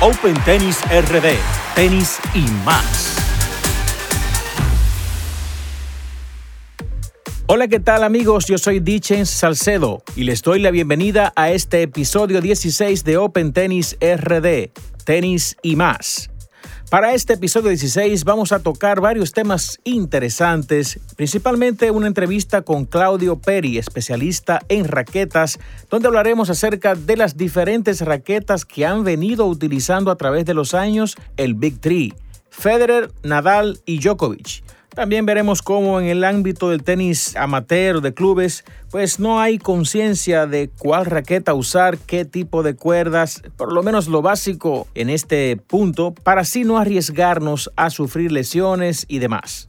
Open Tennis RD, tenis y más. Hola, ¿qué tal amigos? Yo soy Dichens Salcedo y les doy la bienvenida a este episodio 16 de Open Tennis RD, tenis y más. Para este episodio 16 vamos a tocar varios temas interesantes, principalmente una entrevista con Claudio Peri, especialista en raquetas, donde hablaremos acerca de las diferentes raquetas que han venido utilizando a través de los años el Big Three, Federer, Nadal y Djokovic. También veremos cómo en el ámbito del tenis amateur de clubes, pues no hay conciencia de cuál raqueta usar, qué tipo de cuerdas, por lo menos lo básico en este punto, para así no arriesgarnos a sufrir lesiones y demás.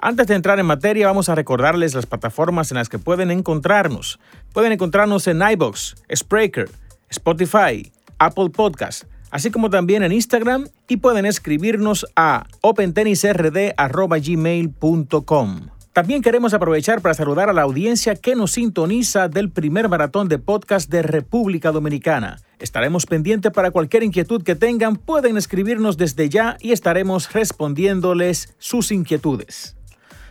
Antes de entrar en materia, vamos a recordarles las plataformas en las que pueden encontrarnos. Pueden encontrarnos en iBox, Spreaker, Spotify, Apple Podcast, así como también en Instagram y pueden escribirnos a opentennisrd.gmail.com. También queremos aprovechar para saludar a la audiencia que nos sintoniza del primer maratón de podcast de República Dominicana. Estaremos pendientes para cualquier inquietud que tengan, pueden escribirnos desde ya y estaremos respondiéndoles sus inquietudes.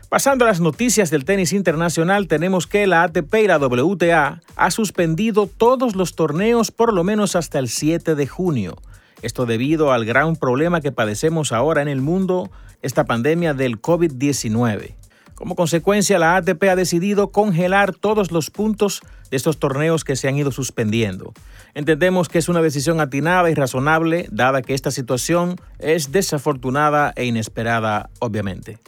Pasando a las noticias del tenis internacional, tenemos que la ATP y la WTA ha suspendido todos los torneos por lo menos hasta el 7 de junio. Esto debido al gran problema que padecemos ahora en el mundo, esta pandemia del COVID-19. Como consecuencia, la ATP ha decidido congelar todos los puntos de estos torneos que se han ido suspendiendo. Entendemos que es una decisión atinada y razonable, dada que esta situación es desafortunada e inesperada, obviamente.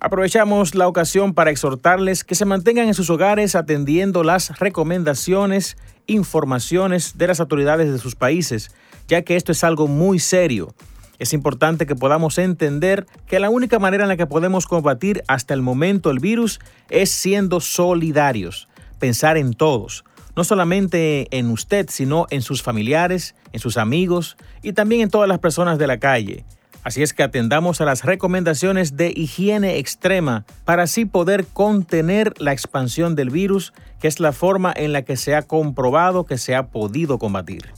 Aprovechamos la ocasión para exhortarles que se mantengan en sus hogares atendiendo las recomendaciones, informaciones de las autoridades de sus países, ya que esto es algo muy serio. Es importante que podamos entender que la única manera en la que podemos combatir hasta el momento el virus es siendo solidarios, pensar en todos, no solamente en usted, sino en sus familiares, en sus amigos y también en todas las personas de la calle. Así es que atendamos a las recomendaciones de higiene extrema para así poder contener la expansión del virus, que es la forma en la que se ha comprobado que se ha podido combatir.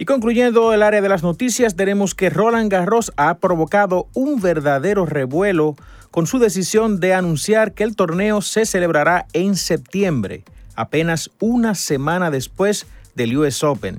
Y concluyendo el área de las noticias, tenemos que Roland Garros ha provocado un verdadero revuelo con su decisión de anunciar que el torneo se celebrará en septiembre, apenas una semana después del US Open.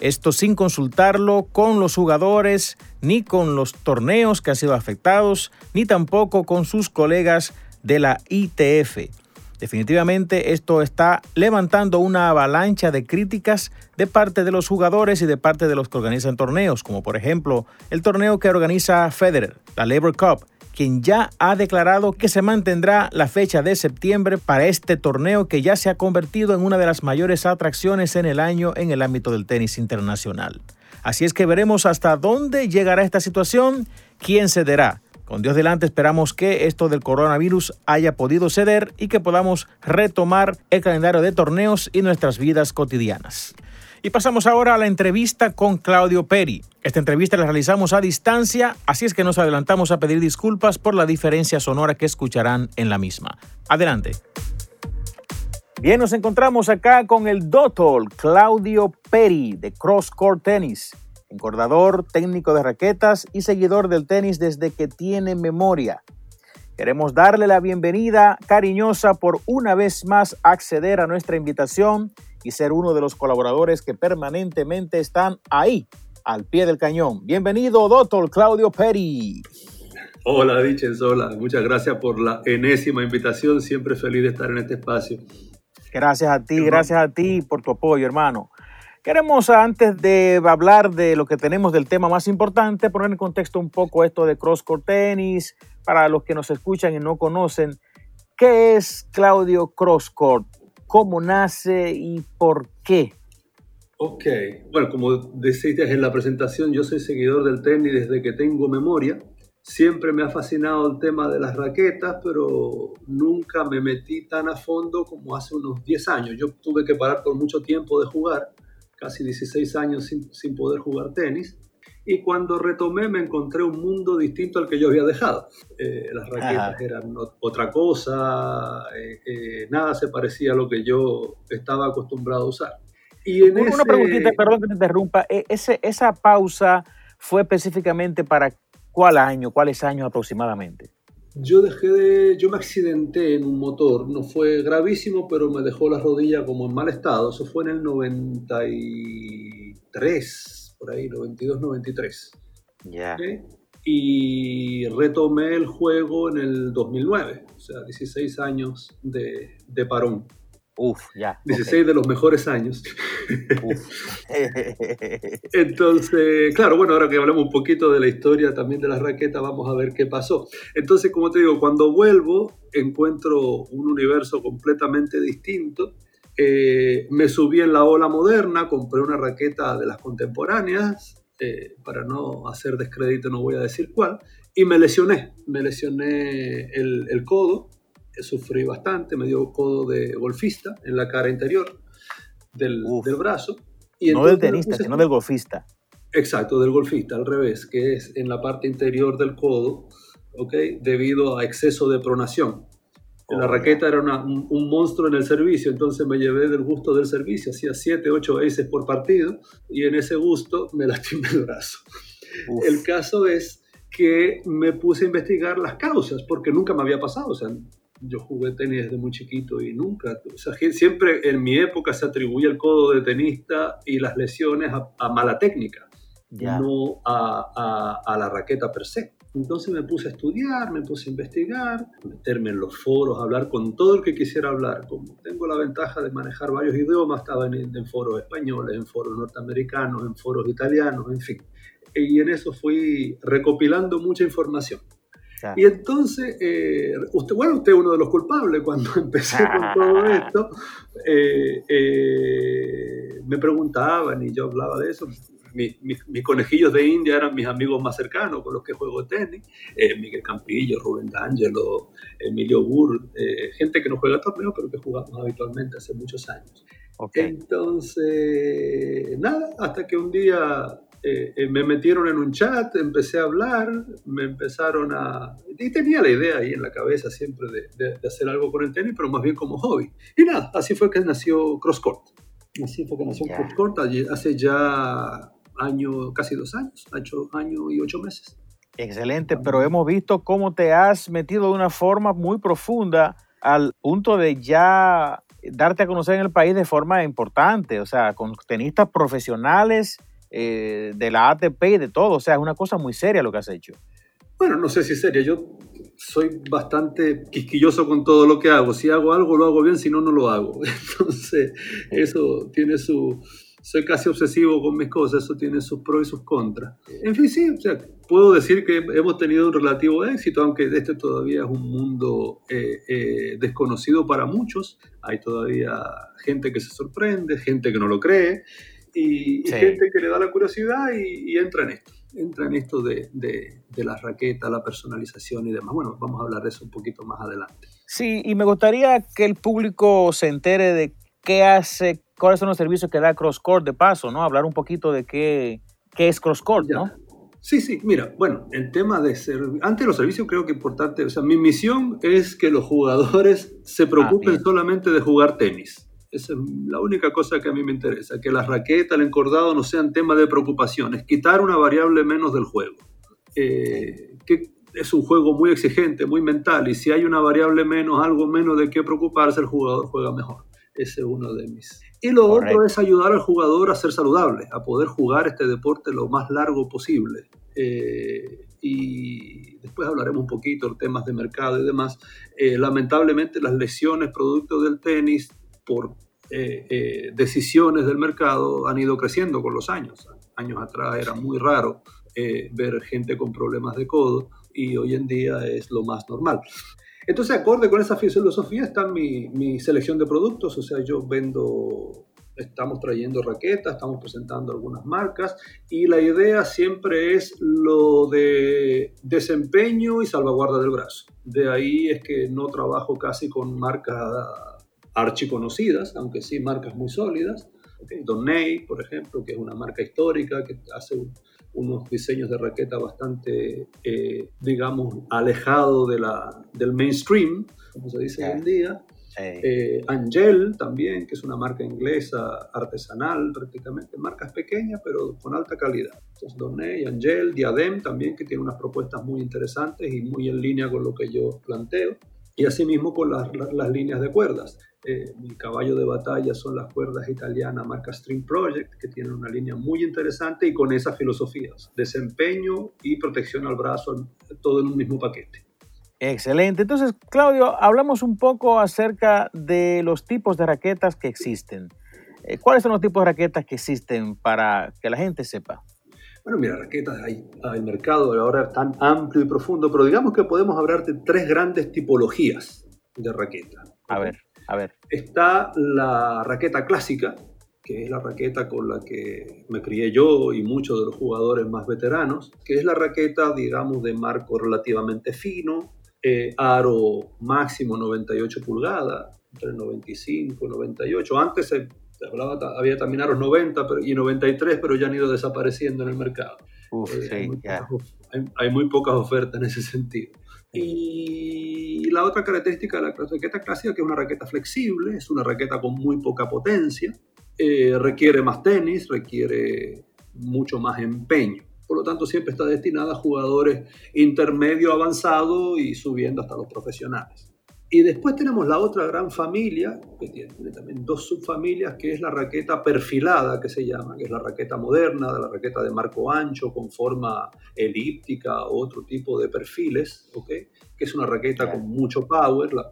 Esto sin consultarlo con los jugadores, ni con los torneos que han sido afectados, ni tampoco con sus colegas de la ITF. Definitivamente esto está levantando una avalancha de críticas de parte de los jugadores y de parte de los que organizan torneos, como por ejemplo el torneo que organiza Federer, la Labor Cup, quien ya ha declarado que se mantendrá la fecha de septiembre para este torneo que ya se ha convertido en una de las mayores atracciones en el año en el ámbito del tenis internacional. Así es que veremos hasta dónde llegará esta situación, quién cederá. Con Dios delante esperamos que esto del coronavirus haya podido ceder y que podamos retomar el calendario de torneos y nuestras vidas cotidianas. Y pasamos ahora a la entrevista con Claudio Peri. Esta entrevista la realizamos a distancia, así es que nos adelantamos a pedir disculpas por la diferencia sonora que escucharán en la misma. Adelante. Bien, nos encontramos acá con el doctor Claudio Peri de Cross Court Tennis, encordador, técnico de raquetas y seguidor del tenis desde que tiene memoria. Queremos darle la bienvenida cariñosa por una vez más acceder a nuestra invitación y ser uno de los colaboradores que permanentemente están ahí, al pie del cañón. Bienvenido, doctor Claudio Peri. Hola, Diches, hola. Muchas gracias por la enésima invitación. Siempre feliz de estar en este espacio. Gracias a ti, gracias a ti por tu apoyo, hermano. Queremos, antes de hablar de lo que tenemos del tema más importante, poner en contexto un poco esto de cross-court tenis, para los que nos escuchan y no conocen. ¿Qué es Claudio Crosscourt? ¿Cómo nace y por qué? Ok, bueno, como decías en la presentación, yo soy seguidor del tenis desde que tengo memoria. Siempre me ha fascinado el tema de las raquetas, pero nunca me metí tan a fondo como hace unos 10 años. Yo tuve que parar por mucho tiempo de jugar casi 16 años sin, sin, poder jugar tenis. Y cuando retomé me encontré un mundo distinto al que yo había dejado. Eh, las raquetas Ajá. eran otra cosa, eh, eh, nada se parecía a lo que yo estaba acostumbrado a usar. Y en Una ese... preguntita, perdón que te interrumpa. E, ese, esa pausa fue específicamente para cuál año, cuáles años aproximadamente? Yo dejé de, yo me accidenté en un motor, no fue gravísimo, pero me dejó la rodilla como en mal estado. Eso fue en el 93, por ahí, 92, 93. Ya. Y retomé el juego en el 2009, o sea, 16 años de, de parón. Uf, ya. 16 de los mejores años. Entonces, claro, bueno, ahora que hablamos un poquito de la historia también de las raquetas, vamos a ver qué pasó. Entonces, como te digo, cuando vuelvo, encuentro un universo completamente distinto. Eh, me subí en la ola moderna, compré una raqueta de las contemporáneas, eh, para no hacer descrédito no voy a decir cuál, y me lesioné, me lesioné el, el codo sufrí bastante, me dio codo de golfista en la cara interior del, del brazo. Y no del tenista, sino del golfista. Exacto, del golfista, al revés, que es en la parte interior del codo, ¿ok? Debido a exceso de pronación. la oh, raqueta era un, monstruo en el servicio, entonces me llevé del gusto del servicio, hacía 7, 8 aces por partido y en ese gusto me lastimé el brazo. El caso es que me puse a investigar las causas, porque nunca me había pasado, o sea, yo jugué tenis desde muy chiquito y nunca, o sea, siempre en mi época se atribuye el codo de tenista y las lesiones a, mala técnica, no a, a, la raqueta per se. Entonces me puse a estudiar, me puse a investigar, meterme en los foros, hablar con todo el que quisiera hablar. Como tengo la ventaja de manejar varios idiomas, estaba en, en foros españoles, en foros norteamericanos, en foros italianos, en fin. Y en eso fui recopilando mucha información. Y entonces, eh, usted, bueno, usted es uno de los culpables cuando empecé con todo esto. Eh, eh, me preguntaban y yo hablaba de eso. mis conejillos de India eran mis amigos más cercanos con los que juego tenis. Miguel Campillo, Rubén D'Angelo, Emilio Burr, gente que no juega torneos, pero que jugamos habitualmente hace muchos años. Entonces, nada, hasta que un día eh, eh, me metieron en un chat, empecé a hablar, me empezaron a... Y tenía la idea ahí en la cabeza siempre de, de, hacer algo con el tenis, pero más bien como hobby. Y nada, así fue que nació CrossCourt. Así fue que nació CrossCourt hace ya año, casi dos años, hecho año y ocho meses. Excelente, pero hemos visto cómo te has metido de una forma muy profunda al punto de ya darte a conocer en el país de forma importante, o sea, con tenistas profesionales eh, de la ATP y de todo. O sea, es una cosa muy seria lo que has hecho. Bueno, no sé si es seria. Yo soy bastante quisquilloso con todo lo que hago. Si hago algo, lo hago bien, si no, no lo hago. Entonces, eso tiene su... Soy casi obsesivo con mis cosas, eso tiene sus pros y sus contras. En fin, sí, o sea, puedo decir que hemos tenido un relativo éxito, aunque este todavía es un mundo eh, eh, desconocido para muchos. Hay todavía gente que se sorprende, gente que no lo cree y, gente que le da la curiosidad y, entra en esto. Entra en esto de, de, la raqueta, la personalización y demás. Bueno, vamos a hablar de eso un poquito más adelante. Sí, y me gustaría que el público se entere de qué hace, cuáles son los servicios que da CrossCourt de paso, ¿no? Hablar un poquito de qué, qué es CrossCourt, ¿no? Sí, sí, mira, bueno, el tema de ser, antes de los servicios creo que importante, o sea, mi misión es que los jugadores se ah, preocupen solamente de jugar tenis. Esa es la única cosa que a mí me interesa, que las raquetas, el encordado no sean tema de preocupación, es quitar una variable menos del juego. Eh, que es un juego muy exigente, muy mental, y si hay una variable menos, algo menos de qué preocuparse, el jugador juega mejor. Ese es uno de mis. Y lo otro es ayudar al jugador a ser saludable, a poder jugar este deporte lo más largo posible. Eh, y después hablaremos un poquito de temas de mercado y demás. Eh, lamentablemente las lesiones producto del tenis por eh, eh, decisiones del mercado han ido creciendo con los años. Años atrás era muy raro eh, ver gente con problemas de codo y hoy en día es lo más normal. Entonces, acorde con esa filosofía está mi, mi selección de productos, o sea, yo vendo estamos trayendo raquetas, estamos presentando algunas marcas y la idea siempre es lo de desempeño y salvaguarda del brazo. De ahí es que no trabajo casi con marcas archiconocidas, aunque sí marcas muy sólidas. Okay. Donnay, por ejemplo, que es una marca histórica que hace unos diseños de raqueta bastante, eh, digamos, alejado de la, del mainstream, como se dice hoy en día. Eh, Angel también, que es una marca inglesa artesanal prácticamente, marcas pequeñas pero con alta calidad. Entonces, Donay, Angel, Diadem también, que tiene unas propuestas muy interesantes y muy en línea con lo que yo planteo. Y asimismo con las, las, líneas de cuerdas. Eh, mi caballo de batalla son las cuerdas italianas marca String Project, que tienen una línea muy interesante y con esas filosofías, desempeño y protección al brazo, todo en un mismo paquete. Excelente. Entonces, Claudio, hablamos un poco acerca de los tipos de raquetas que existen. Eh, ¿Cuáles son los tipos de raquetas que existen para que la gente sepa? Bueno, mira, raquetas, hay, el mercado ahora es tan amplio y profundo, pero digamos que podemos hablar de tres grandes tipologías de raqueta. A ver, a ver. Está la raqueta clásica, que es la raqueta con la que me crié yo y muchos de los jugadores más veteranos, que es la raqueta, digamos, de marco relativamente fino, eh, aro máximo 98 pulgadas, entre 95 y 98. Antes se hablaba, había también aros 90 y 93, pero ya han ido desapareciendo en el mercado. Eh, hay, muy pocas, ofertas en ese sentido. Y la otra característica de la raqueta clásica que es una raqueta flexible, es una raqueta con muy poca potencia, eh, requiere más tenis, requiere mucho más empeño por lo tanto siempre está destinada a jugadores intermedio avanzado y subiendo hasta los profesionales. Y después tenemos la otra gran familia, que tiene también dos subfamilias, que es la raqueta perfilada, que se llama, que es la raqueta moderna, de la raqueta de marco ancho, con forma elíptica o otro tipo de perfiles, ¿okay? que es una raqueta con mucho power, la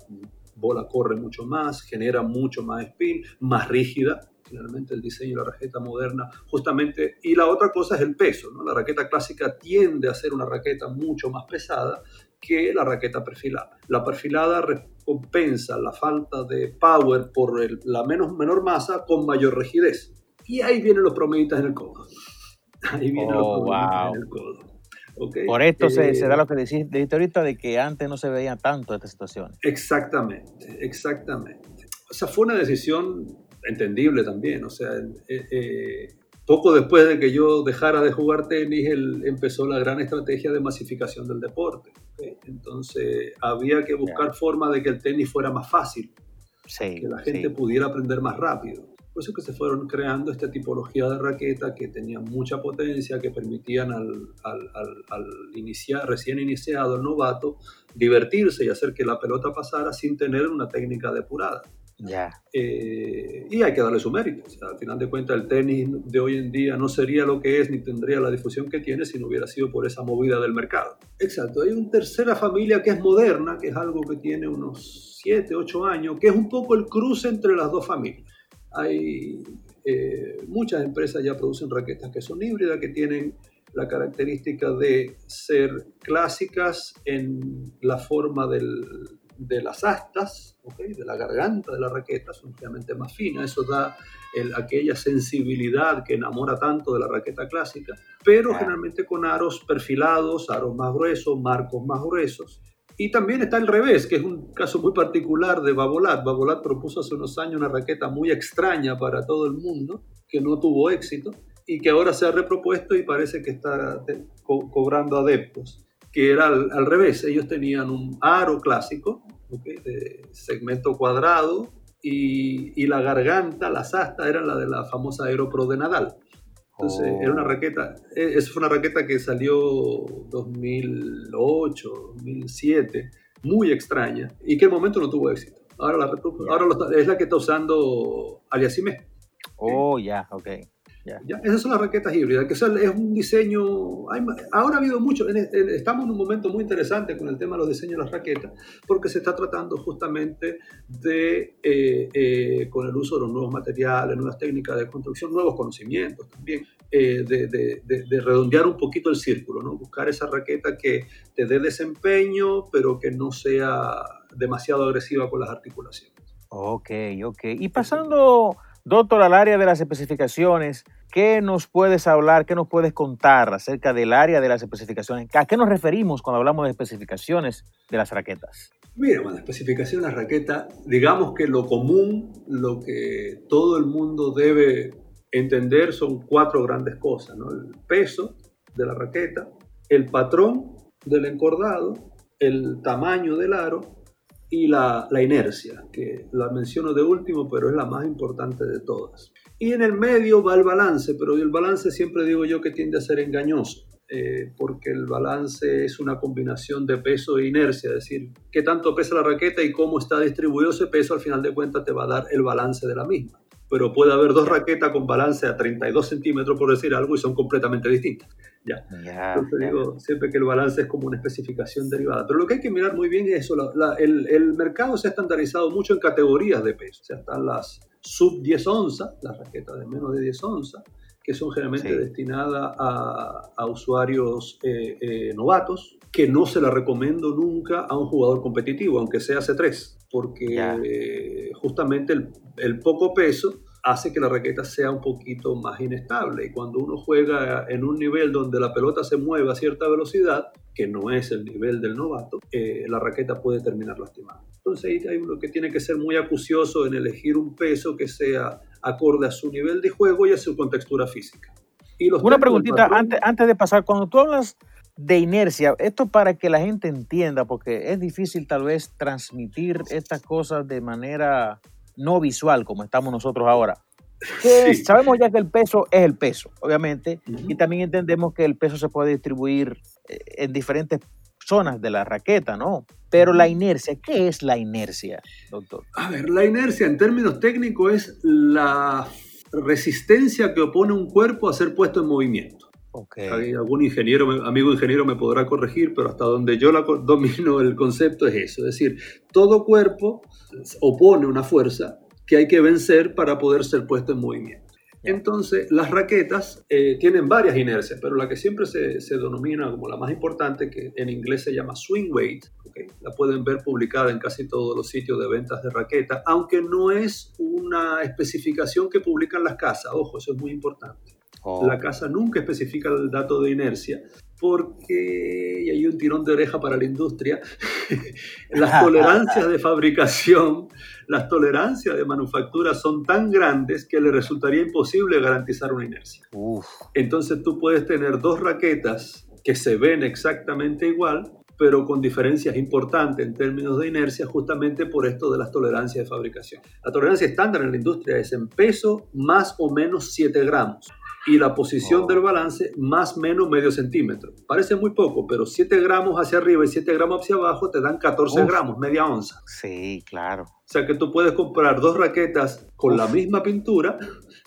bola corre mucho más, genera mucho más spin, más rígida, finalmente el diseño de la raqueta moderna, justamente, y la otra cosa es el peso, ¿no? La raqueta clásica tiende a ser una raqueta mucho más pesada que la raqueta perfilada. La perfilada recompensa la falta de power por la menos, menor masa con mayor rigidez. Y ahí vienen los promeditas en el codo. Ahí vienen los oh, promeditas en el codo. Por esto se, da eh, lo que dijiste ahorita de que antes no se veía tanto esta situación. Exactamente, exactamente. O sea, fue una decisión entendible también. O sea, eh, eh, poco después de que yo dejara de jugar tenis, empezó la gran estrategia de masificación del deporte. Entonces, había que buscar forma de que el tenis fuera más fácil, que la gente pudiera aprender más rápido. Por eso que se fueron creando esta tipología de raqueta que tenía mucha potencia, que permitían al, al, al, iniciar, recién iniciado, el novato, divertirse y hacer que la pelota pasara sin tener una técnica depurada. Eh, y hay que darle su mérito. al final de cuentas, el tenis de hoy en día no sería lo que es ni tendría la difusión que tiene si no hubiera sido por esa movida del mercado. Exacto. Hay una tercera familia que es moderna, que es algo que tiene unos 7, 8 años, que es un poco el cruce entre las dos familias. Hay eh, muchas empresas ya producen raquetas que son híbridas, que tienen la característica de ser clásicas en la forma del, de las astas, de la garganta de la raqueta, son realmente más finas, eso da aquella sensibilidad que enamora tanto de la raqueta clásica, pero generalmente con aros perfilados, aros más gruesos, marcos más gruesos. Y también está el revés, que es un caso muy particular de Babolat. Babolat propuso hace unos años una raqueta muy extraña para todo el mundo, que no tuvo éxito, y que ahora se ha repropuesto y parece que está cobrando adeptos que era al, revés. Ellos tenían un aro clásico, de segmento cuadrado, y, la garganta, las astas, eran la de la famosa Aeropro de Nadal. Entonces, era una oh. raqueta, e, esa fue una raqueta que salió 2008, 2007, muy extraña, y que en el momento no tuvo éxito. Ahora, la, ahora es la que está usando Aliasime. Oh, ya, ok. Esas son las raquetas híbridas, que es un diseño, ahora ha habido mucho, estamos en un momento muy interesante con el tema de los diseños de las raquetas, porque se está tratando justamente de, eh, eh, con el uso de los nuevos materiales, nuevas técnicas de construcción, nuevos conocimientos también, eh, de, de, redondear un poquito el círculo, ¿no? buscar esa raqueta que te dé desempeño, pero que no sea demasiado agresiva con las articulaciones. Ok, ok. Y pasando Doctor, al área de las especificaciones, ¿qué nos puedes hablar, qué nos puedes contar acerca del área de las especificaciones? ¿A qué nos referimos cuando hablamos de especificaciones de las raquetas? Mira, bueno, especificación de las raquetas, digamos que lo común, lo que todo el mundo debe entender son cuatro grandes cosas, ¿no? El peso de la raqueta, el patrón del encordado, el tamaño del aro y la, inercia, que la menciono de último, pero es la más importante de todas. Y en el medio va el balance, pero el balance siempre digo yo que tiende a ser engañoso. Eh, porque el balance es una combinación de peso e inercia, es decir, qué tanto pesa la raqueta y cómo está distribuido ese peso, al final de cuentas te va a dar el balance de la misma. Pero puede haber dos raquetas con balance a 32 centímetros, por decir algo, y son completamente distintas. Ya. Entonces digo siempre que el balance es como una especificación derivada. Pero lo que hay que mirar muy bien es eso. el, el, mercado se ha estandarizado mucho en categorías de peso. O sea, están las sub 10 onzas, las raquetas de menos de 10 onzas, que son generalmente destinadas a, usuarios eh, eh, novatos, que no se la recomiendo nunca a un jugador competitivo, aunque sea C3, porque justamente el, el, poco peso hace que la raqueta sea un poquito más inestable. Y cuando uno juega en un nivel donde la pelota se mueve a cierta velocidad, que no es el nivel del novato, eh, la raqueta puede terminar lastimada. Entonces ahí hay uno que tiene que ser muy acucioso en elegir un peso que sea acorde a su nivel de juego y a su contextura física. Y Una preguntita antes, antes de pasar, cuando tú hablas de inercia, esto para que la gente entienda, porque es difícil tal vez transmitir estas cosas de manera no visual como estamos nosotros ahora. Sabemos ya que el peso es el peso, obviamente, y también entendemos que el peso se puede distribuir eh, en diferentes zonas de la raqueta, ¿no? Pero la inercia, ¿qué es la inercia, doctor? A ver, la inercia en términos técnicos es la resistencia que opone un cuerpo a ser puesto en movimiento. Okay. algún ingeniero, amigo ingeniero me podrá corregir, pero hasta donde yo la domino el concepto es eso. Es decir, todo cuerpo opone una fuerza que hay que vencer para poder ser puesto en movimiento. Entonces, las raquetas eh, tienen varias inercias, pero la que siempre se, se, denomina como la más importante, que en inglés se llama swing weight, la pueden ver publicada en casi todos los sitios de ventas de raquetas, aunque no es una especificación que publican las casas, ojo, eso es muy importante. La casa nunca especifica el dato de inercia, porque, y hay un tirón de oreja para la industria, las tolerancias de fabricación, las tolerancias de manufactura son tan grandes que le resultaría imposible garantizar una inercia. Entonces tú puedes tener dos raquetas que se ven exactamente igual, pero con diferencias importantes en términos de inercia, justamente por esto de las tolerancias de fabricación. La tolerancia estándar en la industria es en peso más o menos 7 gramos y la posición oh. del balance más o menos medio centímetro. Parece muy poco, pero 7 gramos hacia arriba y 7 gramos hacia abajo te dan 14 gramos, media onza. Sí, claro. O sea que tú puedes comprar dos raquetas con la misma pintura,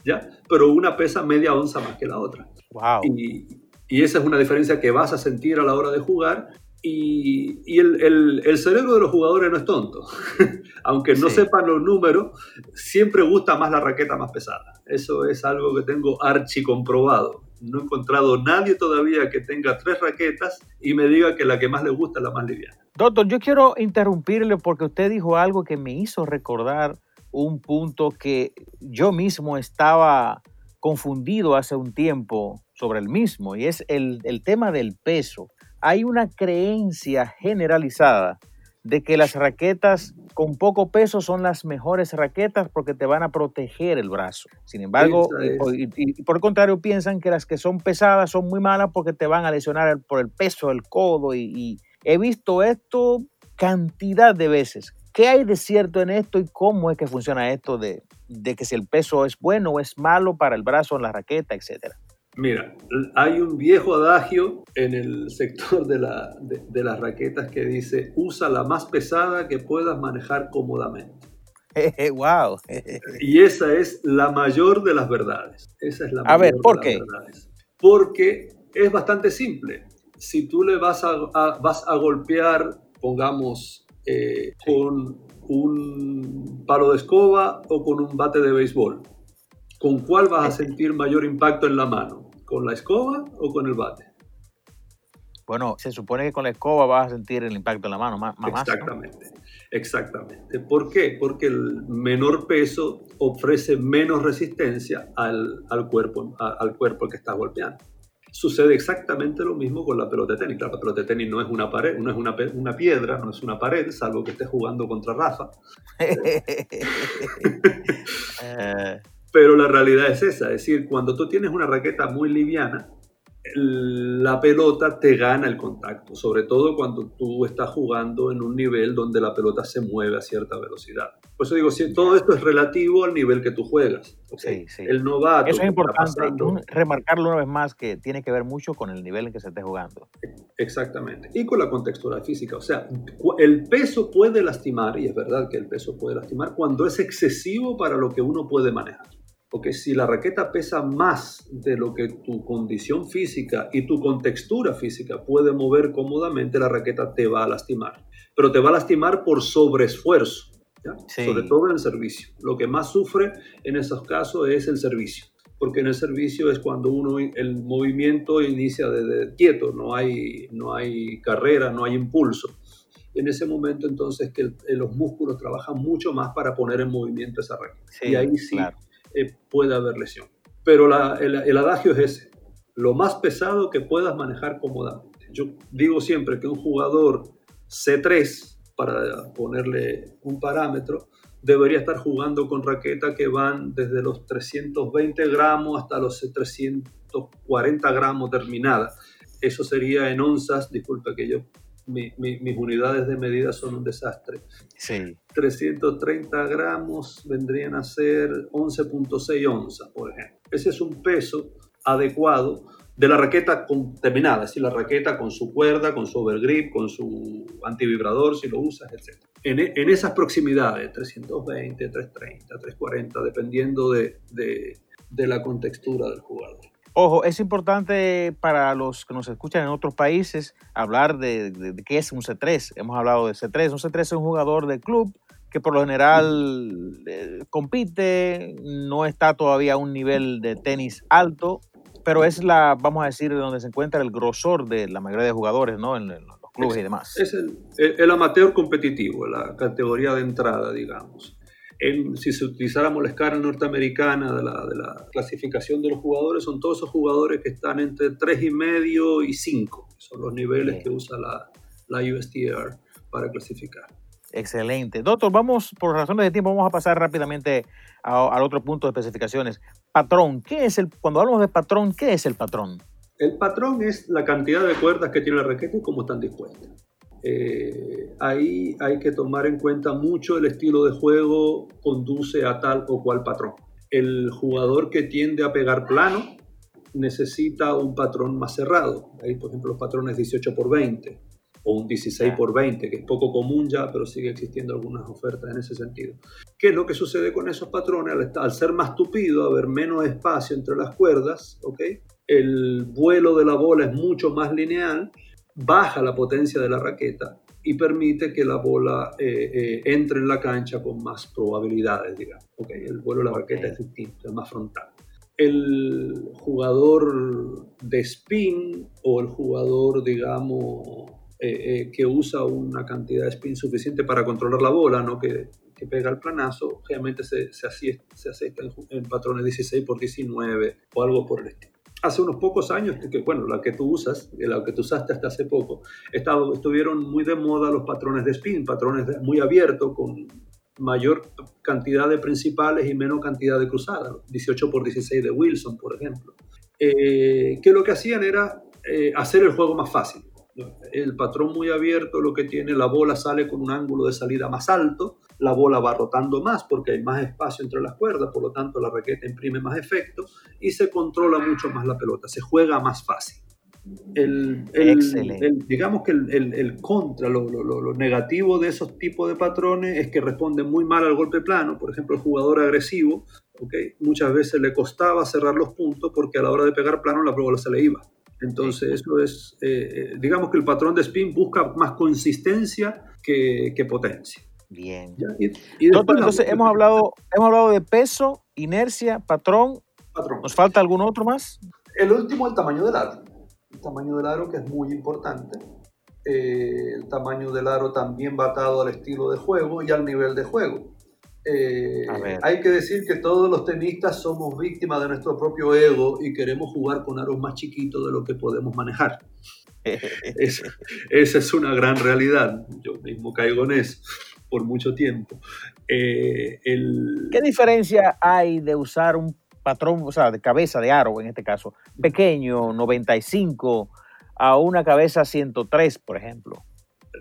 ¿ya? Pero una pesa media onza más que la otra. Wow. Y, y esa es una diferencia que vas a sentir a la hora de jugar y, el, cerebro de los jugadores no es tonto. Aunque no sepan los números, siempre gusta más la raqueta más pesada. Eso es algo que tengo archi comprobado. No he encontrado nadie todavía que tenga tres raquetas y me diga que la que más le gusta es la más liviana. Doctor, yo quiero interrumpirle porque usted dijo algo que me hizo recordar un punto que yo mismo estaba confundido hace un tiempo sobre el mismo y es el, el tema del peso hay una creencia generalizada de que las raquetas con poco peso son las mejores raquetas porque te van a proteger el brazo. Sin embargo, y, por el contrario, piensan que las que son pesadas son muy malas porque te van a lesionar por el peso del codo. Y, he visto esto cantidad de veces. ¿Qué hay de cierto en esto y cómo es que funciona esto de, de que si el peso es bueno o es malo para el brazo en la raqueta, etcétera? Mira, hay un viejo adagio en el sector de, la, de, las raquetas que dice, usa la más pesada que puedas manejar cómodamente. ¡Wow! y esa es la mayor de las verdades. Esa es la a ver, ¿por qué? Porque es bastante simple. Si tú le vas a, vas a golpear, pongamos, eh, con un palo de escoba o con un bate de béisbol, ¿con cuál vas a sentir mayor impacto en la mano? ¿Con la escoba o con el bate? Bueno, se supone que con la escoba vas a sentir el impacto en la mano más. exactamente, exactamente. ¿Por qué? Porque el menor peso ofrece menos resistencia al, cuerpo, al cuerpo que estás golpeando. Sucede exactamente lo mismo con la pelota de tenis. la pelota de tenis no es una pared, no es una, una piedra, no es una pared, salvo que estés jugando contra Rafa. Eh, pero la realidad es esa, es decir, cuando tú tienes una raqueta muy liviana, la pelota te gana el contacto, sobre todo cuando tú estás jugando en un nivel donde la pelota se mueve a cierta velocidad. Por eso digo, si todo esto es relativo al nivel que tú juegas. Sí, sí. El novato. Eso es importante remarcarlo una vez más que tiene que ver mucho con el nivel en que se esté jugando. Exactamente. Y con la contextura física. O sea, el peso puede lastimar, y es verdad que el peso puede lastimar, cuando es excesivo para lo que uno puede manejar. Porque si la raqueta pesa más de lo que tu condición física y tu contextura física puede mover cómodamente, la raqueta te va a lastimar. Pero te va a lastimar por sobreesfuerzo, sobre todo en el servicio. Lo que más sufre en esos casos es el servicio. Porque en el servicio es cuando uno, el movimiento inicia desde quieto, no hay, no hay carrera, no hay impulso en ese momento entonces que los músculos trabajan mucho más para poner en movimiento esa raqueta. y ahí sí eh, puede haber lesión. Pero el, adagio es ese, lo más pesado que puedas manejar cómodamente. Yo digo siempre que un jugador C3, para ponerle un parámetro, debería estar jugando con raquetas que van desde los 320 gramos hasta los 340 gramos terminadas. Eso sería en onzas, disculpa que yo mis unidades de medida son un desastre. Sí. 330 gramos vendrían a ser 11.6 onzas, por ejemplo. Ese es un peso adecuado de la raqueta terminada, es decir, la raqueta con su cuerda, con su overgrip, con su antivibrador, si lo usas, etc. En, en esas proximidades, 320, 330, 340, dependiendo de, de, de la contextura del jugador. Ojo, es importante para los que nos escuchan en otros países hablar de, qué es un C3. Hemos hablado de C3. Un C3 es un jugador de club que por lo general eh, compite, no está todavía a un nivel de tenis alto, pero es la, vamos a decir, donde se encuentra el grosor de la mayoría de jugadores, ¿no? En, los clubes y demás. Es el, el amateur competitivo, la categoría de entrada, digamos si se utilizáramos la escala norteamericana de la, de la, clasificación de los jugadores, son todos esos jugadores que están entre 3,5 y 5. Son los niveles que usa la, la USTR para clasificar. Excelente. Doctor, vamos, por razones de tiempo, vamos a pasar rápidamente al otro punto de especificaciones. Patrón, ¿qué es el, cuando hablamos de patrón, qué es el patrón? El patrón es la cantidad de cuerdas que tiene la raqueta y cómo están dispuestas. Eh, ahí hay que tomar en cuenta mucho el estilo de juego conduce a tal o cual patrón. El jugador que tiende a pegar plano necesita un patrón más cerrado. Hay, por ejemplo, los patrones 18 por 20 o un 16 por 20, que es poco común ya, pero sigue existiendo algunas ofertas en ese sentido. ¿Qué es lo que sucede con esos patrones? Al, ser más tupido, haber menos espacio entre las cuerdas, ¿okay? el vuelo de la bola es mucho más lineal baja la potencia de la raqueta y permite que la bola eh, eh, entre en la cancha con más probabilidades, digamos. Okay, el vuelo de la raqueta es distinto, es más frontal. El jugador de spin o el jugador, digamos, eh, que usa una cantidad de spin suficiente para controlar la bola, ¿no? que, que pega el planazo, generalmente se, se, se acepta en, en patrones 16 por 19 o algo por el estilo hace unos pocos años, que, bueno, la que tú usas, la que tú usaste hasta hace poco, estado, estuvieron muy de moda los patrones de spin, patrones muy abiertos, con mayor cantidad de principales y menos cantidad de cruzadas, 18 por 16 de Wilson, por ejemplo, eh, que lo que hacían era eh, hacer el juego más fácil. El patrón muy abierto lo que tiene, la bola sale con un ángulo de salida más alto, la bola va rotando más porque hay más espacio entre las cuerdas, por lo tanto la raqueta imprime más efecto y se controla mucho más la pelota, se juega más fácil. El, digamos que el, contra, lo, lo, negativo de esos tipos de patrones es que responden muy mal al golpe plano. Por ejemplo, el jugador agresivo, ¿okay? muchas veces le costaba cerrar los puntos porque a la hora de pegar plano la bola se le iba. Entonces, eso es, eh, eh, digamos que el patrón de spin busca más consistencia que, que potencia. Bien. entonces hemos hablado, hemos hablado de peso, inercia, patrón. patrón. ¿Nos falta algún otro más? El último, el tamaño del aro. El tamaño del aro que es muy importante. Eh, el tamaño del aro también va atado al estilo de juego y al nivel de juego. Eh, hay que decir que todos los tenistas somos víctimas de nuestro propio ego y queremos jugar con aros más chiquitos de lo que podemos manejar. esa es una gran realidad. Yo mismo caigo en eso por mucho tiempo. Eh, ¿Qué diferencia hay de usar un patrón, o sea, de cabeza de aro en este caso, pequeño, 95, a una cabeza 103, por ejemplo?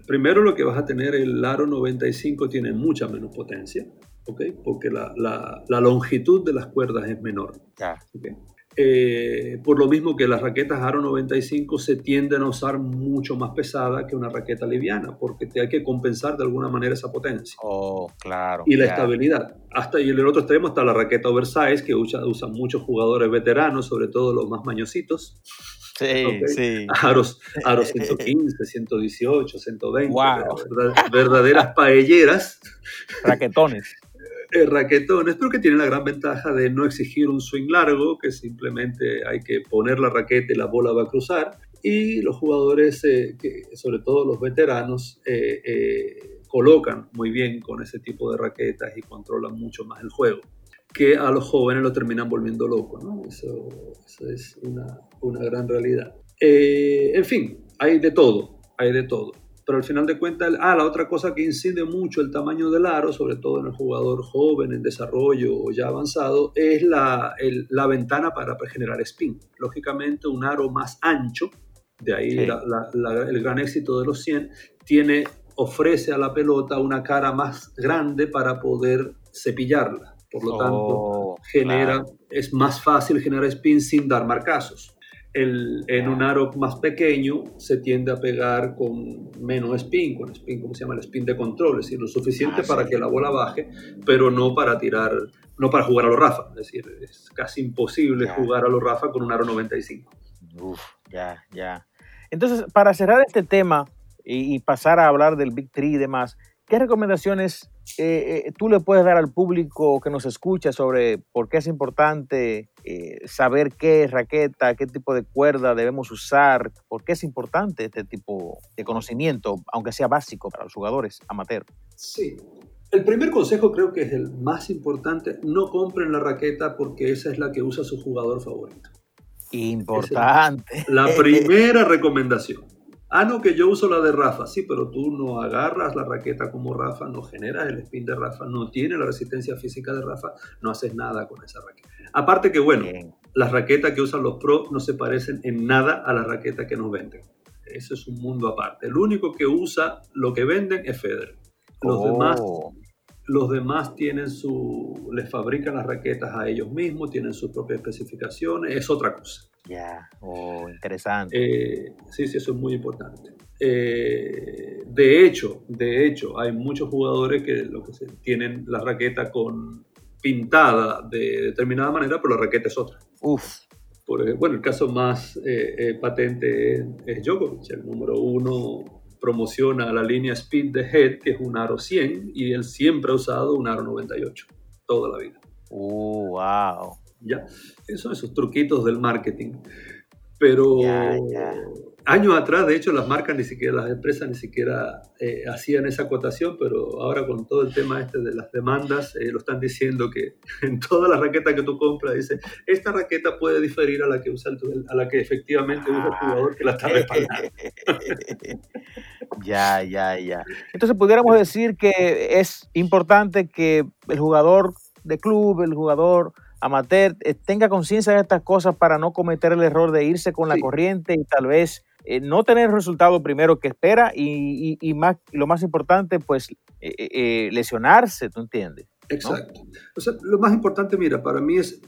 Primero lo que vas a tener, el aro 95 tiene mucha menos potencia, ¿ok? Porque la, la, longitud de las cuerdas es menor. Eh, por lo mismo que las raquetas Aro 95 se tienden a usar mucho más pesada que una raqueta liviana, porque te hay que compensar de alguna manera esa potencia. Oh, claro. Y la estabilidad. Hasta y en el otro extremo está la raqueta oversize, que usan muchos jugadores veteranos, sobre todo los más mañositos. Sí, sí. Aros, aros 115, 118, 120. verdaderas paelleras. Raquetones. Eh, raquetones, pero que tienen la gran ventaja de no exigir un swing largo, que simplemente hay que poner la raqueta y la bola va a cruzar. Y los jugadores, eh, que, sobre todo los veteranos, eh, colocan muy bien con ese tipo de raquetas y controlan mucho más el juego que a los jóvenes lo terminan volviendo loco, ¿no? Eso, es una, una, gran realidad. en fin, hay de todo, hay de todo pero al final de cuentas, ah, la otra cosa que incide mucho el tamaño del aro, sobre todo en el jugador joven, en desarrollo o ya avanzado, es la, la ventana para generar spin. Lógicamente, un aro más ancho, de ahí el gran éxito de los 100, tiene, ofrece a la pelota una cara más grande para poder cepillarla. Por lo tanto, oh, genera, es más fácil generar spin sin dar marcazos en un aro más pequeño se tiende a pegar con menos spin, con spin, como se llama el spin de control, es decir, lo suficiente ah, para que la bola baje, pero no para tirar, no para jugar a los Rafa, es decir, es casi imposible jugar a los Rafa con un aro 95. Uf, ya, ya. Entonces, para cerrar este tema y, y pasar a hablar del Big Tree y demás, ¿Qué recomendaciones eh, eh, tú le puedes dar al público que nos escucha sobre por qué es importante eh, saber qué raqueta, qué tipo de cuerda debemos usar? ¿Por qué es importante este tipo de conocimiento, aunque sea básico para los jugadores amateur? Sí. El primer consejo creo que es el más importante. No compren la raqueta porque esa es la que usa su jugador favorito. Importante. la primera recomendación. Ah, no, que yo uso la de Rafa. Sí, pero tú no agarras la raqueta como Rafa, no generas el spin de Rafa, no tiene la resistencia física de Rafa, no haces nada con esa raqueta. Aparte que, bueno, las raquetas que usan los pros no se parecen en nada a la raqueta que nos venden. Eso es un mundo aparte. El único que usa lo que venden es Federer. Los demás oh. Los demás tienen su, les fabrican las raquetas a ellos mismos, tienen sus propias especificaciones, es otra cosa. Ya, oh, interesante. Eh, sí, sí, eso es muy importante. Eh, de hecho, de hecho, hay muchos jugadores que, lo que tienen la raqueta con pintada de determinada manera, pero la raqueta es otra. Uf. Por, bueno, el caso más eh, patente es, es Djokovic, el número uno promociona la línea Speed the Head, que es un aro 100, y él siempre ha usado un aro 98, toda la vida. Uh, wow. Ya, esos son esos truquitos del marketing. Pero años atrás, de hecho, las marcas ni siquiera, las empresas ni siquiera eh, hacían esa acotación, pero ahora con todo el tema este de las demandas, eh, lo están diciendo que en todas las raquetas que tú compras, dice, esta raqueta puede diferir a la que usa a la que efectivamente usa el jugador que la está respaldando. ya, ya, ya. Entonces pudiéramos decir que es importante que el jugador de club, el jugador amateur, eh, tenga conciencia de estas cosas para no cometer el error de irse con la corriente y tal vez eh, no tener el resultado primero que espera y, más, lo más importante, pues eh, lesionarse, ¿tú entiendes? Exacto. O sea, lo más importante, mira, para mí es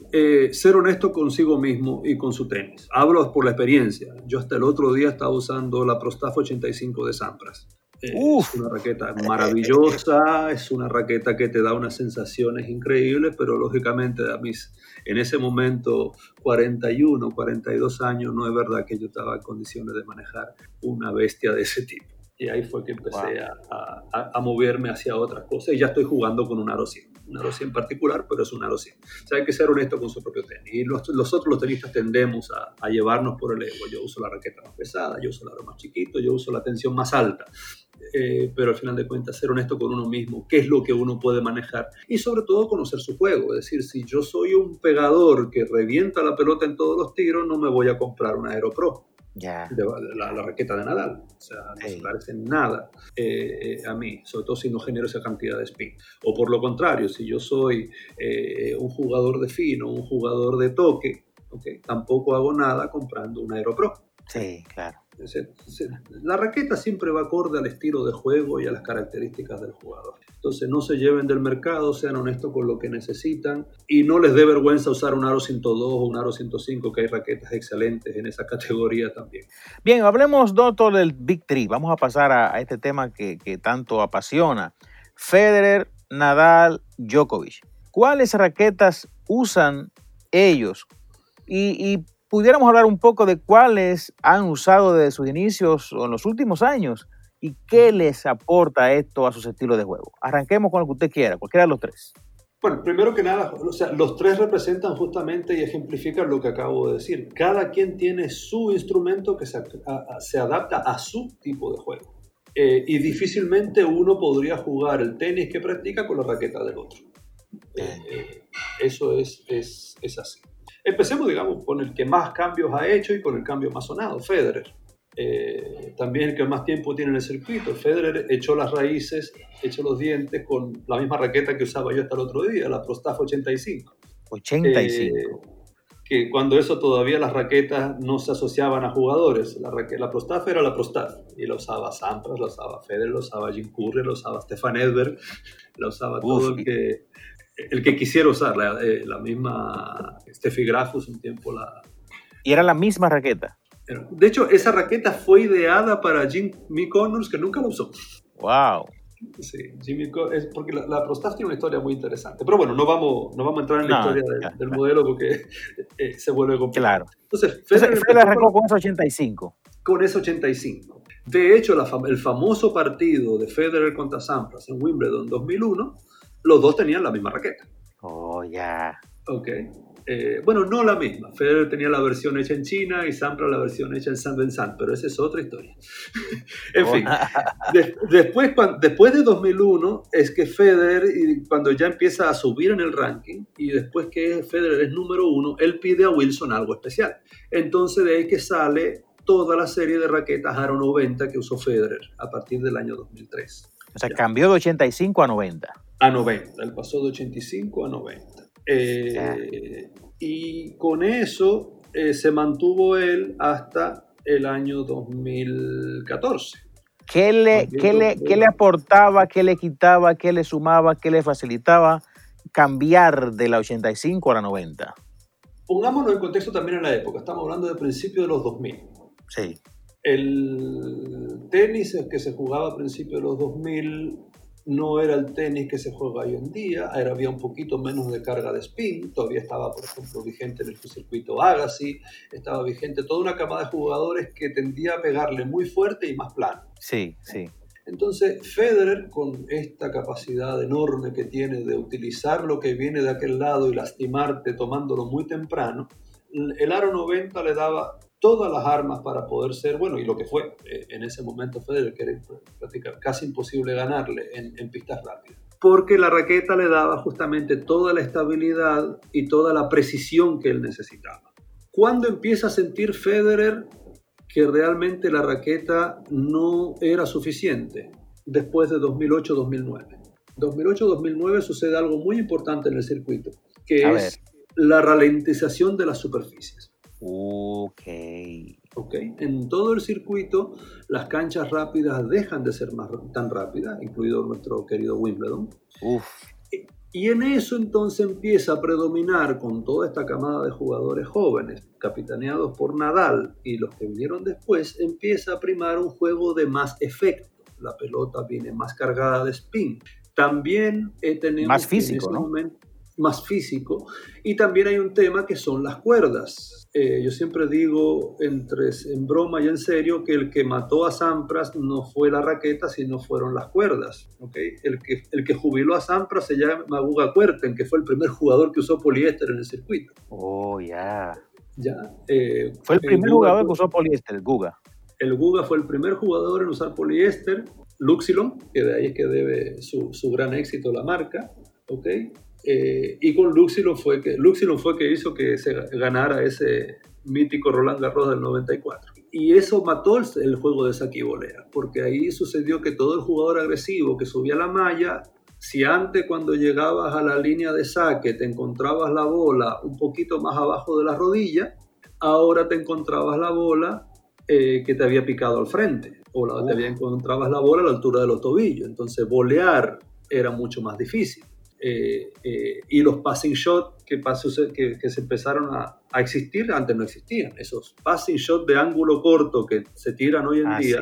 ser honesto consigo mismo y con su tenis. Hablo por la experiencia. Yo hasta el otro día estaba usando la Prostaff 85 de Sampras. Es una raqueta maravillosa, es una raqueta que te da unas sensaciones increíbles, pero lógicamente a mis, en ese momento, 41, 42 años, no es verdad que yo estaba en condiciones de manejar una bestia de ese tipo. Y ahí fue que empecé a, a, moverme hacia otras cosas y ya estoy jugando con un aro 100. Un aro 100 particular, pero es un aro 100. O sea, hay que ser honesto con su propio tenis. Y los, los otros, los tenistas, tendemos a, a, llevarnos por el ego. Yo uso la raqueta más pesada, yo uso el aro más chiquito, yo uso la tensión más alta. Eh, pero al final de cuentas ser honesto con uno mismo, qué es lo que uno puede manejar y sobre todo conocer su juego. Es decir, si yo soy un pegador que revienta la pelota en todos los tiros, no me voy a comprar un Aero Pro. Ya. la, raqueta de Nadal. O sea, no se parece nada eh, eh, a mí, sobre todo si no genero esa cantidad de spin. O por lo contrario, si yo soy eh, un jugador de fino, un jugador de toque, okay, tampoco hago nada comprando un Aeropro. Sí, claro. La raqueta siempre va acorde al estilo de juego y a las características del jugador. Entonces no se lleven del mercado, sean honestos con lo que necesitan y no les dé vergüenza usar un aro 102 o un aro 105, que hay raquetas excelentes en esa categoría también. Bien, hablemos, doctor, del Big Three. Vamos a pasar a, este tema que, tanto apasiona. Federer, Nadal, Djokovic. ¿Cuáles raquetas usan ellos? y pudiéramos hablar un poco de cuáles han usado desde sus inicios o en los últimos años y qué les aporta esto a sus estilos de juego. Arranquemos con lo que usted quiera, cualquiera de los tres. Bueno, primero que nada, o sea, los tres representan justamente y ejemplifican lo que acabo de decir. Cada quien tiene su instrumento que se, se adapta a su tipo de juego. Eh, y difícilmente uno podría jugar el tenis que practica con la raqueta del otro. Eh, eh, eso es, es, es así. Empecemos, digamos, con el que más cambios ha hecho y con el cambio más sonado, Federer. Eh, también el que más tiempo tiene en el circuito. Federer echó las raíces, echó los dientes con la misma raqueta que usaba yo hasta el otro día, la Prostaf 85. 85. Eh, que cuando eso todavía las raquetas no se asociaban a jugadores. La, la Prostaf era la Prostaf y la usaba Sampras, la usaba Federer, la usaba Jim Curry, la usaba Stefan Edberg, la usaba todo el que el que quisiera usar, la, eh, misma Steffi Grafus un tiempo la... Y era la misma raqueta. De hecho, esa raqueta fue ideada para Jimmy Connors, que nunca la usó. ¡Wow! Sí, Jimmy es porque la, la tiene una historia muy interesante. Pero bueno, no vamos, no vamos a entrar en la historia del modelo porque eh, se vuelve complicado. Claro. Entonces, Federer, Federer arrancó con ese 85. Con ese 85. De hecho, el famoso partido de Federer contra Sampras en Wimbledon 2001 los dos tenían la misma raqueta. Oh, ya. Ok. Eh, bueno, no la misma. Federer tenía la versión hecha en China y Sampras la versión hecha en San Vincent, pero esa es otra historia. en fin, después, después de 2001 es que Federer, cuando ya empieza a subir en el ranking, y después que Federer es número uno, él pide a Wilson algo especial. Entonces de ahí que sale toda la serie de raquetas Aro 90 que usó Federer a partir del año 2003. O sea, cambió de 85 a 90 a 90. Él pasó de 85 a 90. Eh, y con eso eh, se mantuvo él hasta el año 2014. ¿Qué le, qué, le, ¿Qué le aportaba, qué le quitaba, qué le sumaba, qué le facilitaba cambiar de la 85 a la 90? Pongámonos en contexto también en la época. Estamos hablando de principios de los 2000. Sí. El tenis que se jugaba a principios de los 2000 no era el tenis que se juega hoy en día, era, había un poquito menos de carga de spin, todavía estaba, por ejemplo, vigente en el circuito Agassi, estaba vigente toda una camada de jugadores que tendía a pegarle muy fuerte y más plano. Sí, sí. Entonces, Federer, con esta capacidad enorme que tiene de utilizar lo que viene de aquel lado y lastimarte tomándolo muy temprano, el aro 90 le daba todas las armas para poder ser, bueno, y lo que fue eh, en ese momento Federer, que era casi imposible ganarle en, en pistas rápidas. Porque la raqueta le daba justamente toda la estabilidad y toda la precisión que él necesitaba. ¿Cuándo empieza a sentir Federer que realmente la raqueta no era suficiente? Después de 2008-2009. 2008-2009 sucede algo muy importante en el circuito, que es la ralentización de las superficies. Ok. Ok. En todo el circuito, las canchas rápidas dejan de ser más, tan rápidas, incluido nuestro querido Wimbledon. Uf. Y en eso entonces empieza a predominar con toda esta camada de jugadores jóvenes, capitaneados por Nadal y los que vinieron después, empieza a primar un juego de más efecto. La pelota viene más cargada de spin. También eh, tenemos más físico, ¿no? más físico. Y también hay un tema que son las cuerdas. Eh, yo siempre digo, entre, en broma y en serio, que el que mató a Sampras no fue la raqueta, sino fueron las cuerdas. ¿okay? El, que, el que jubiló a Sampras se llama Guga Cuerten, que fue el primer jugador que usó poliéster en el circuito. Oh, ya. Ya. Eh, fue el primer jugador que usó poliéster, el Guga. El Guga fue el primer jugador en usar poliéster. Luxilon, que de ahí es que debe su, su gran éxito la marca. ¿okay? Eh, y con Luxilon fue, que, Luxilon fue que hizo que se ganara ese mítico Roland Garros del 94. y eso mató el, juego de saque y volea, porque ahí sucedió que todo el jugador agresivo que subía la malla, si antes cuando llegabas a la línea de saque te encontrabas la bola un poquito más abajo de la rodilla, ahora te encontrabas la bola eh, que te había picado al frente, o la, te había encontrabas la bola a la altura de los tobillos. Entonces, volear era mucho más difícil. Eh, eh, y los passing shots que, que, que se empezaron a, a, existir, antes no existían. Esos passing shots de ángulo corto que se tiran hoy en ah, día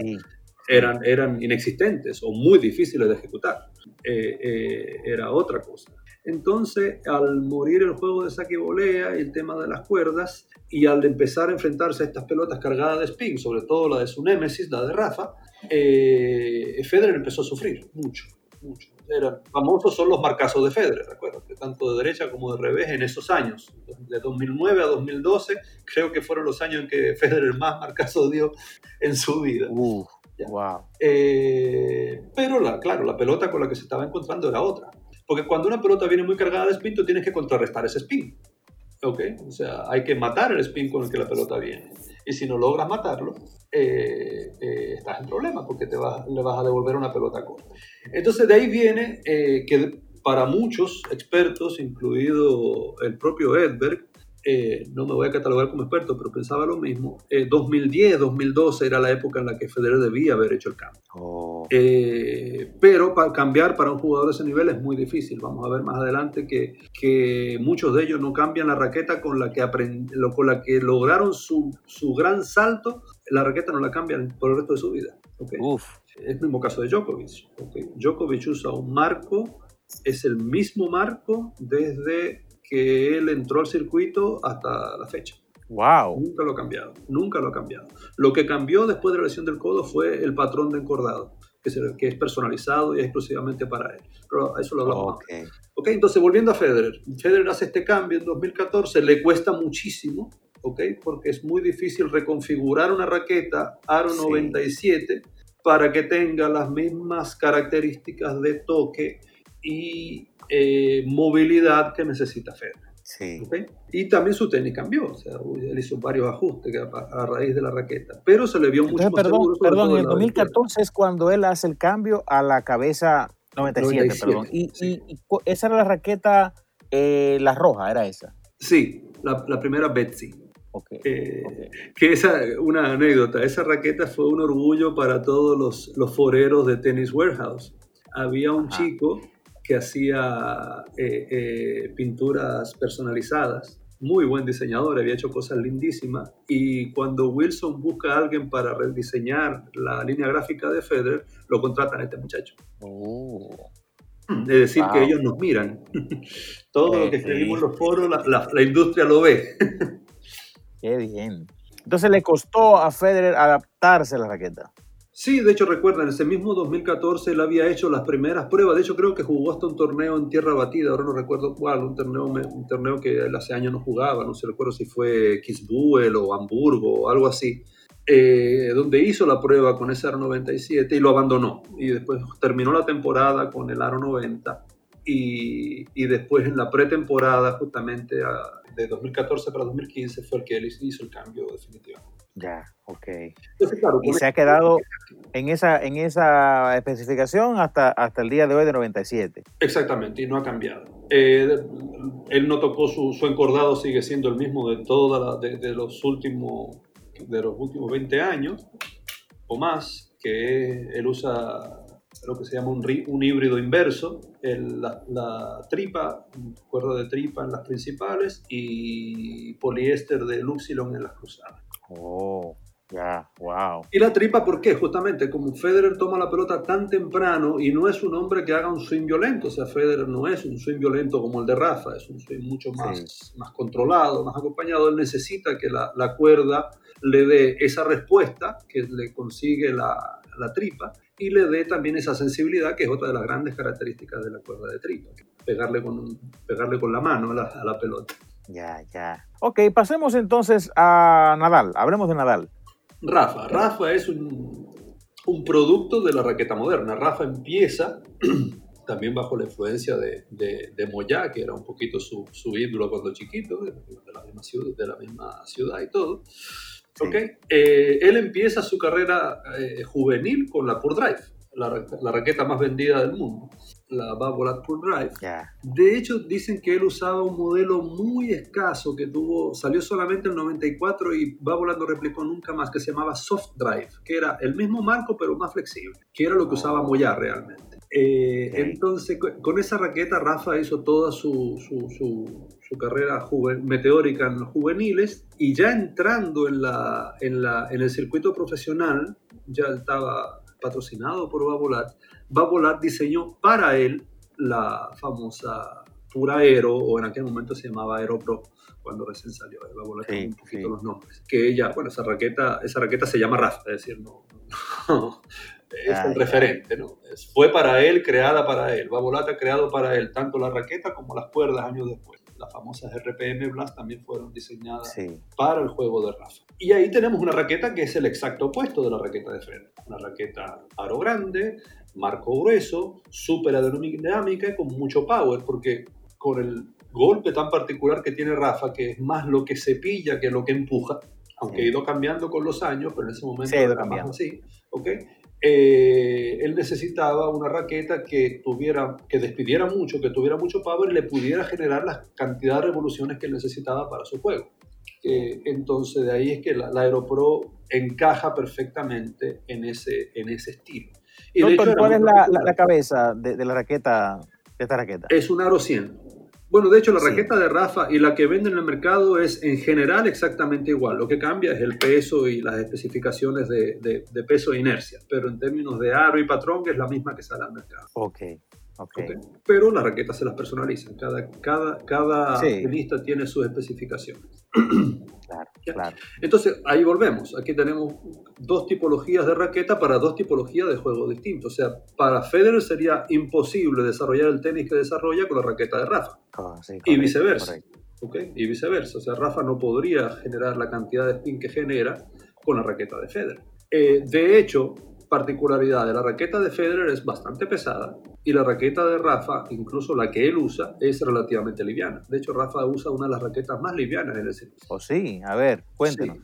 eran, eran inexistentes o muy difíciles de ejecutar. era otra cosa. Entonces, al morir el juego de saque y volea y el tema de las cuerdas, y al empezar a enfrentarse a estas pelotas cargadas de spin, sobre todo la de su némesis, la de Rafa, eh, Federer empezó a sufrir mucho, mucho. Eran famosos son los marcazos de Federer, que tanto de derecha como de revés en esos años, de 2009 a 2012, creo que fueron los años en que Federer más marcazos dio en su vida. Uh, wow. Eh, pero, la, claro, la pelota con la que se estaba encontrando era otra. Porque cuando una pelota viene muy cargada de spin, tú tienes que contrarrestar ese spin. ¿Ok? O sea, hay que matar el spin con el que la pelota viene. Y si no logras matarlo, eh, eh, estás en problema porque te vas, le vas a devolver una pelota corta. Entonces de ahí viene eh, que para muchos expertos, incluido el propio Edberg, eh, no me voy a catalogar como experto, pero pensaba lo mismo. 2010, eh, 2012 era la época en la que Federer debía haber hecho el cambio. Oh. Eh, pero para cambiar para un jugador de ese nivel es muy difícil. Vamos a ver más adelante que, que muchos de ellos no cambian la raqueta con la que, con la que lograron su, su, gran salto. La raqueta no la cambian por el resto de su vida. Es el mismo caso de Djokovic. Djokovic usa un marco, es el mismo marco desde que él entró al circuito hasta la fecha. Wow. Nunca lo ha cambiado, nunca lo ha cambiado. Lo que cambió después de la lesión del codo fue el patrón de encordado, que, que es personalizado y es exclusivamente para él. Pero a eso lo hablamos. Okay. ok, entonces volviendo a Federer. Federer hace este cambio en 2014, le cuesta muchísimo, ok, porque es muy difícil reconfigurar una raqueta Aro 97 para que tenga las mismas características de toque y eh, movilidad que necesita Federer. Sí. Y también su tenis cambió, o sea, él hizo varios ajustes a, raíz de la raqueta, pero se le vio mucho más perdón, Perdón, en el 2014 es cuando él hace el cambio a la cabeza 97, perdón. Y, esa era la raqueta, eh, la roja, era esa. Sí, la, primera Betsy. Okay, eh, Que esa, una anécdota, esa raqueta fue un orgullo para todos los, los foreros de Tennis Warehouse. Había un chico que hacía eh, eh, pinturas personalizadas. Muy buen diseñador, había hecho cosas lindísimas. Y cuando Wilson busca a alguien para rediseñar la línea gráfica de Federer, lo contratan a este muchacho. Oh. Es decir, que ellos nos miran. Todo lo que escribimos en los foros, la, la industria lo ve. Qué bien. Entonces le costó a Federer adaptarse a la raqueta. Sí, de hecho recuerda, en ese mismo 2014 él había hecho las primeras pruebas, de hecho creo que jugó hasta un torneo en tierra batida, ahora no recuerdo cuál, un torneo, un torneo que él hace años no jugaba, no sé recuerdo si fue Kisbuel o Hamburgo o algo así, eh, donde hizo la prueba con ese Aro 97 y lo abandonó, y después terminó la temporada con el Aro 90 y, después en la pretemporada justamente de 2014 para 2015 fue el que él hizo el cambio definitivamente. Ya, ok. y se ha quedado en esa, en esa especificación hasta, hasta el día de hoy de 97. Exactamente, y no ha cambiado. Eh, él no tocó su, su, encordado, sigue siendo el mismo de, toda de, de, los últimos, de los últimos 20 años o más, que él usa lo que se llama un, un híbrido inverso, el, la, la, tripa, cuerda de tripa en las principales y poliéster de Luxilon en las cruzadas. Oh, ya, wow. Y la tripa, ¿por qué? Justamente como Federer toma la pelota tan temprano y no es un hombre que haga un swing violento, o sea, Federer no es un swing violento como el de Rafa, es un swing mucho más, más controlado, más acompañado, él necesita que la, la, cuerda le dé esa respuesta que le consigue la, la tripa y le dé también esa sensibilidad que es otra de las grandes características de la cuerda de tripa, pegarle con, pegarle con la mano a la, a la pelota. Ya, ya. Ok, pasemos entonces a Nadal. Hablemos de Nadal. Rafa. Rafa es un, un producto de la raqueta moderna. Rafa empieza también bajo la influencia de, de, de, Moya, que era un poquito su, su ídolo cuando chiquito, de, la misma ciudad, de la misma ciudad y todo. Eh, él empieza su carrera eh, juvenil con la Pure Drive, la, la, raqueta más vendida del mundo, la Babolat Pure Drive. De hecho, dicen que él usaba un modelo muy escaso que tuvo, salió solamente en el 94 y Babolat no replicó nunca más, que se llamaba Soft Drive, que era el mismo marco pero más flexible, que era lo que usaba Moyar realmente. Eh, entonces, con esa raqueta, Rafa hizo toda su, su, carrera meteórica en los juveniles y ya entrando en, la, en, la, en el circuito profesional, ya estaba patrocinado por Babolat. Babolat diseñó para él la famosa Pura Aero, o en aquel momento se llamaba Aero Pro, cuando recién salió. Babolat sí, un poquito los nombres. Que ella, bueno, esa raqueta, esa raqueta se llama Rafa, es decir, no, no es el referente, ¿no? Fue para él, creada para él. Babolata creado para él, tanto la raqueta como las cuerdas años después. Las famosas RPM Blast también fueron diseñadas para el juego de Rafa. Y ahí tenemos una raqueta que es el exacto opuesto de la raqueta de Fred. Una raqueta aro grande, marco grueso, súper aerodinámica y con mucho power, porque con el golpe tan particular que tiene Rafa, que es más lo que cepilla que lo que empuja, aunque ha ido cambiando con los años, pero en ese momento era más así, ¿ok? Eh, él necesitaba una raqueta que tuviera, que despidiera mucho, que tuviera mucho power y le pudiera generar la cantidad de revoluciones que él necesitaba para su juego. entonces de ahí es que la, Aeropro encaja perfectamente en ese, en ese estilo. Y ¿cuál es la, cabeza de, de, la raqueta, de esta raqueta? Es un Aro 100. Bueno, de hecho, la raqueta de Rafa y la que venden en el mercado es en general exactamente igual. Lo que cambia es el peso y las especificaciones de, peso e inercia. Pero en términos de aro y patrón es la misma que sale al mercado. Ok. Okay. Pero las raquetas se las personalizan. Cada, cada, cada tiene sus especificaciones. Claro, claro. Entonces, ahí volvemos. Aquí tenemos dos tipologías de raqueta para dos tipologías de juego distintos. O sea, para Federer sería imposible desarrollar el tenis que desarrolla con la raqueta de Rafa. Ah, y viceversa. ¿okay? Y viceversa. O sea, Rafa no podría generar la cantidad de spin que genera con la raqueta de Federer. Eh, de hecho, particularidad de la raqueta de Federer es bastante pesada y la raqueta de Rafa, incluso la que él usa, es relativamente liviana. De hecho, Rafa usa una de las raquetas más livianas en el circuito. ¿Oh, sí? A ver, cuéntanos.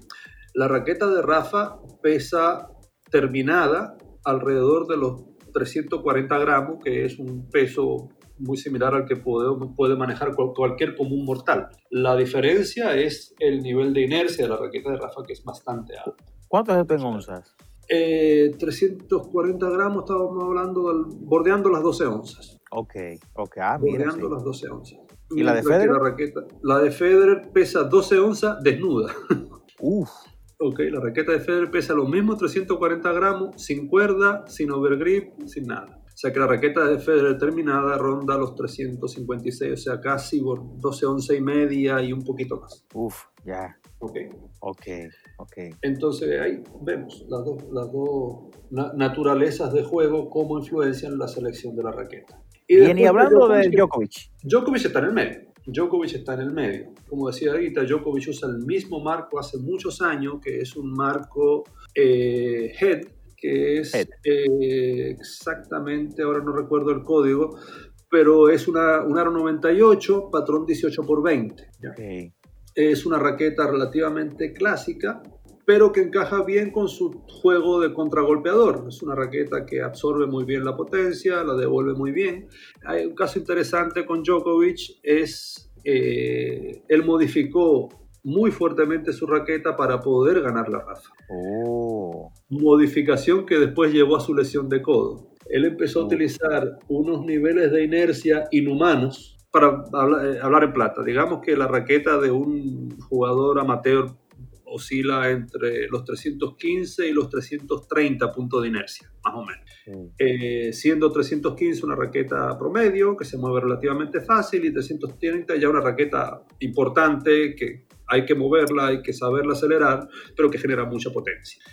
La raqueta de Rafa pesa terminada alrededor de los 340 gramos, que es un peso muy similar al que puede, manejar cualquier común mortal. La diferencia es el nivel de inercia de la raqueta de Rafa, que es bastante alto. ¿Cuántos es en onzas? 340 eh, gramos, estábamos hablando, del, bordeando las 12 onzas. Ok, ok, ah, Bordeando las 12 onzas. ¿Y la de Federer? La, raqueta, la de Federer pesa 12 onzas desnuda. Uf. Ok, la raqueta de Federer pesa lo mismo, 340 gramos, sin cuerda, sin overgrip, sin nada. O sea que la raqueta de Federer terminada ronda los 356, o sea, casi 12 onzas y media y un poquito más. Uf, ya. Ok. Ok, ok. Entonces ahí vemos las dos, las dos naturalezas de juego, cómo influencian la selección de la raqueta. Y, Bien, y hablando de Djokovic. Djokovic está en el medio. Djokovic está en el medio. Como decía ahorita, Djokovic usa el mismo marco hace muchos años, que es un marco eh, head, que es eh, exactamente, ahora no recuerdo el código, pero es una, un aro 98, patrón 18 por 20. Okay. Es una raqueta relativamente clásica, pero que encaja bien con su juego de contragolpeador. Es una raqueta que absorbe muy bien la potencia, la devuelve muy bien. Hay un caso interesante con Djokovic, es eh, él modificó muy fuertemente su raqueta para poder ganar la Rafa. Oh. Modificación que después llevó a su lesión de codo. Él empezó a oh. utilizar unos niveles de inercia inhumanos para eh, hablar, en plata, digamos que la raqueta de un jugador amateur oscila entre los 315 y los 330 puntos de inercia, más o menos. Eh, siendo 315 una raqueta promedio, que se mueve relativamente fácil, y 330 ya una raqueta importante que hay que moverla, hay que saberla acelerar, pero que genera mucha potencia.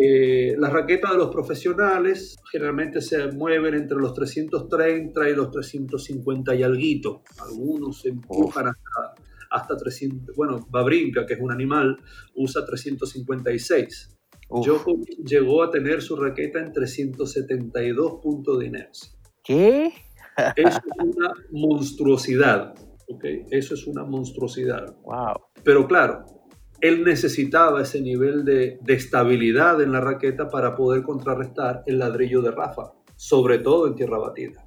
Eh, las raquetas de los profesionales generalmente se mueven entre los 330 y los 350 y alguito. Algunos se empujan hasta, hasta 300. Bueno, Babrinka, que es un animal, usa 356. Djokovic llegó a tener su raqueta en 372 puntos de inercia. ¿Qué? es una monstruosidad. ¿okay? Eso es una monstruosidad. Wow. Pero claro, él necesitaba ese nivel de, estabilidad en la raqueta para poder contrarrestar el ladrillo de Rafa, sobre todo en tierra batida.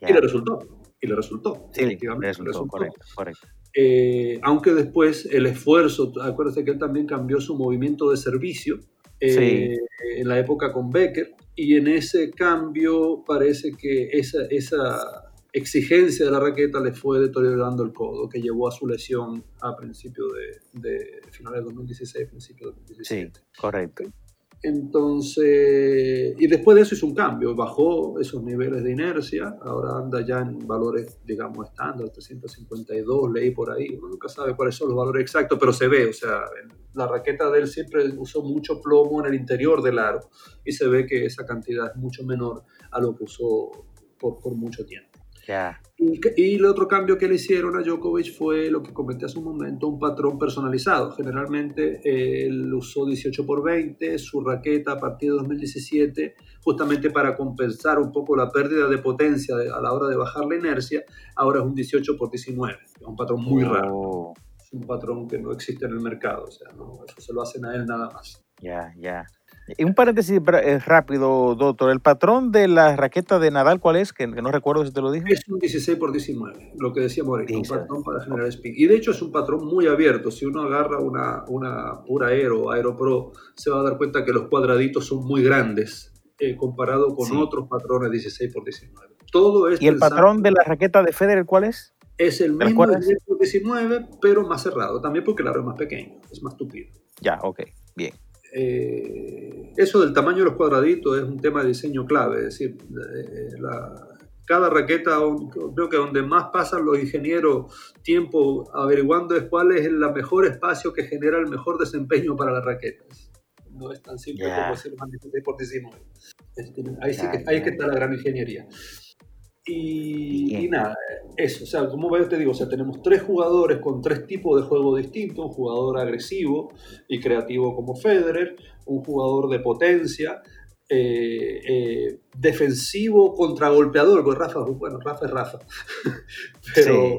Y le resultó, y le resultó. Sí, efectivamente, resultó, Correcto, correcto. Eh, aunque después el esfuerzo, acuérdense que él también cambió su movimiento de servicio eh, en la época con Becker, y en ese cambio parece que esa, esa exigencia de la raqueta le fue deteriorando el codo, que llevó a su lesión a principios de, de finales de 2016, principios de 2017. Sí, correcto. Entonces, y después de eso hizo un cambio, bajó esos niveles de inercia, ahora anda ya en valores, digamos, estándar, 352, leí por ahí, uno nunca sabe cuáles son los valores exactos, pero se ve, o sea, la raqueta de él siempre usó mucho plomo en el interior del aro y se ve que esa cantidad es mucho menor a lo que usó por, por mucho tiempo. Y, el otro cambio que le hicieron a Djokovic fue lo que comenté hace un momento, un patrón personalizado. Generalmente él usó 18 por 20, su raqueta a partir de 2017, justamente para compensar un poco la pérdida de potencia a la hora de bajar la inercia, ahora es un 18 por 19. Es un patrón muy raro. Oh. Es un patrón que no existe en el mercado, o sea, no, eso se lo hacen a él nada más. Ya, ya. Un paréntesis eh, rápido, doctor. ¿El patrón de la raqueta de Nadal cuál es? Que, no recuerdo si te lo dije. Es un 16 por 19, lo que decía ahorita, un patrón para generar spin. Y de hecho es un patrón muy abierto. Si uno agarra una, una pura Aero Aero Pro, se va a dar cuenta que los cuadraditos son muy grandes eh, comparado con otros patrones 16 por 19. Todo ¿Y el patrón de la raqueta de Federer cuál es? Es el mismo 16 por 19, pero más cerrado. También porque el aro es más pequeño, es más tupido. Ya, ok, bien. Eh, eso del tamaño de los cuadraditos es un tema de diseño clave, es decir, eh, cada raqueta, creo que donde más pasan los ingenieros tiempo averiguando es cuál es el mejor espacio que genera el mejor desempeño para las raquetas. No es tan simple como hacer más 16 por 19. ahí sí que, ahí que está la gran ingeniería. Y, nada, eso, o sea, como ves, te digo, o sea, tenemos tres jugadores con tres tipos de juego distintos, un jugador agresivo y creativo como Federer, un jugador de potencia, eh, eh, defensivo contragolpeador, porque Rafa, bueno, Rafa es Rafa, pero,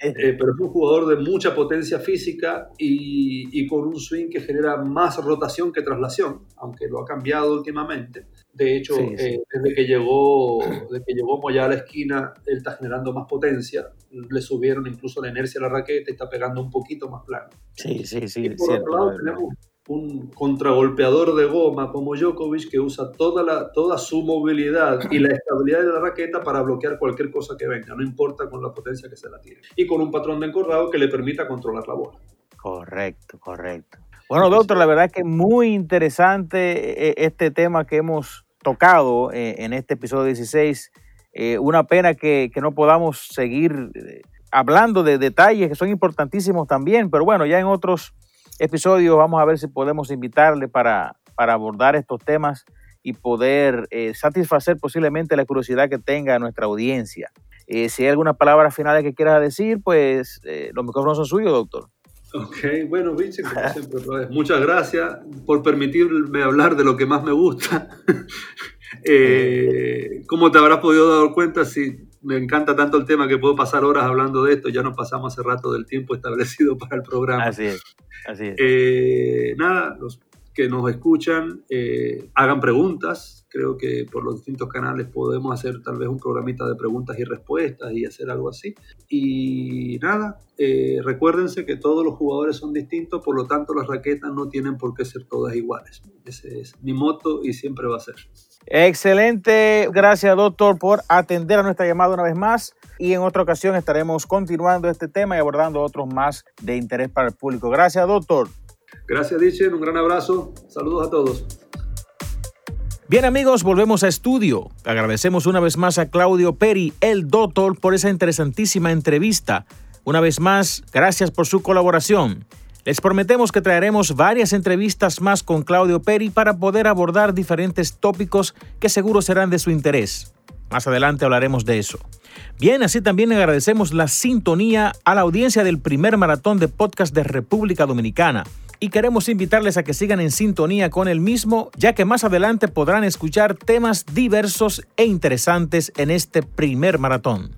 eh, pero es un jugador de mucha potencia física y, y, con un swing que genera más rotación que traslación, aunque lo ha cambiado últimamente. De hecho, eh, desde que llegó, desde que llegó Moya a la esquina, él está generando más potencia. Le subieron incluso la inercia a la raqueta y está pegando un poquito más plano. Sí, sí, sí. por otro lado, tenemos un contragolpeador de goma como Djokovic que usa toda, la, toda su movilidad y la estabilidad de la raqueta para bloquear cualquier cosa que venga, no importa con la potencia que se la tire. Y con un patrón de encordado que le permita controlar la bola. Correcto, correcto. Bueno, doctor, la verdad es que muy interesante eh, este tema que hemos tocado eh, en este episodio 16. Eh, una pena que, no podamos seguir hablando de detalles que son importantísimos también, pero bueno, ya en otros episodios vamos a ver si podemos invitarle para, para abordar estos temas y poder satisfacer posiblemente la curiosidad que tenga nuestra audiencia. si hay algunas palabras finales que quieras decir, pues los micrófonos son suyos, doctor. Ok, bueno, como siempre, muchas gracias por permitirme hablar de lo que más me gusta. eh, como te habrás podido dar cuenta, si me encanta tanto el tema que puedo pasar horas hablando de esto, ya nos pasamos hace rato del tiempo establecido para el programa. Así es, así es. Eh, nada, los que nos escuchan, eh, hagan preguntas, Creo que por los distintos canales podemos hacer tal vez un programita de preguntas y respuestas y hacer algo así. Y nada, eh, recuérdense que todos los jugadores son distintos, por lo tanto las raquetas no tienen por qué ser todas iguales. Ese es mi moto y siempre va a ser. Excelente, gracias doctor por atender a nuestra llamada una vez más y en otra ocasión estaremos continuando este tema y abordando otros más de interés para el público. Gracias doctor. Gracias Dichen, un gran abrazo, saludos a todos. Bien amigos, volvemos a estudio. Agradecemos una vez más a Claudio Peri, el doctor, por esa interesantísima entrevista. Una vez más, gracias por su colaboración. Les prometemos que traeremos varias entrevistas más con Claudio Peri para poder abordar diferentes tópicos que seguro serán de su interés. Más adelante hablaremos de eso. Bien, así también agradecemos la sintonía a la audiencia del primer maratón de podcast de República Dominicana y queremos invitarles a que sigan en sintonía con el mismo, ya que más adelante podrán escuchar temas diversos e interesantes en este primer maratón.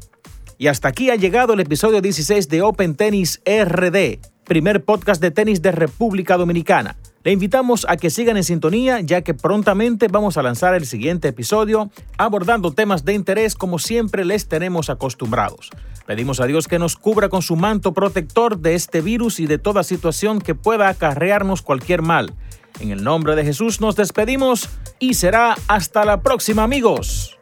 Y hasta aquí ha llegado el episodio 16 de Open Tennis RD. primer podcast de tenis de República Dominicana. Le invitamos a que sigan en sintonía ya que prontamente vamos a lanzar el siguiente episodio abordando temas de interés como siempre les tenemos acostumbrados. Pedimos a Dios que nos cubra con su manto protector de este virus y de toda situación que pueda acarrearnos cualquier mal. En el nombre de Jesús nos despedimos y será hasta la próxima amigos.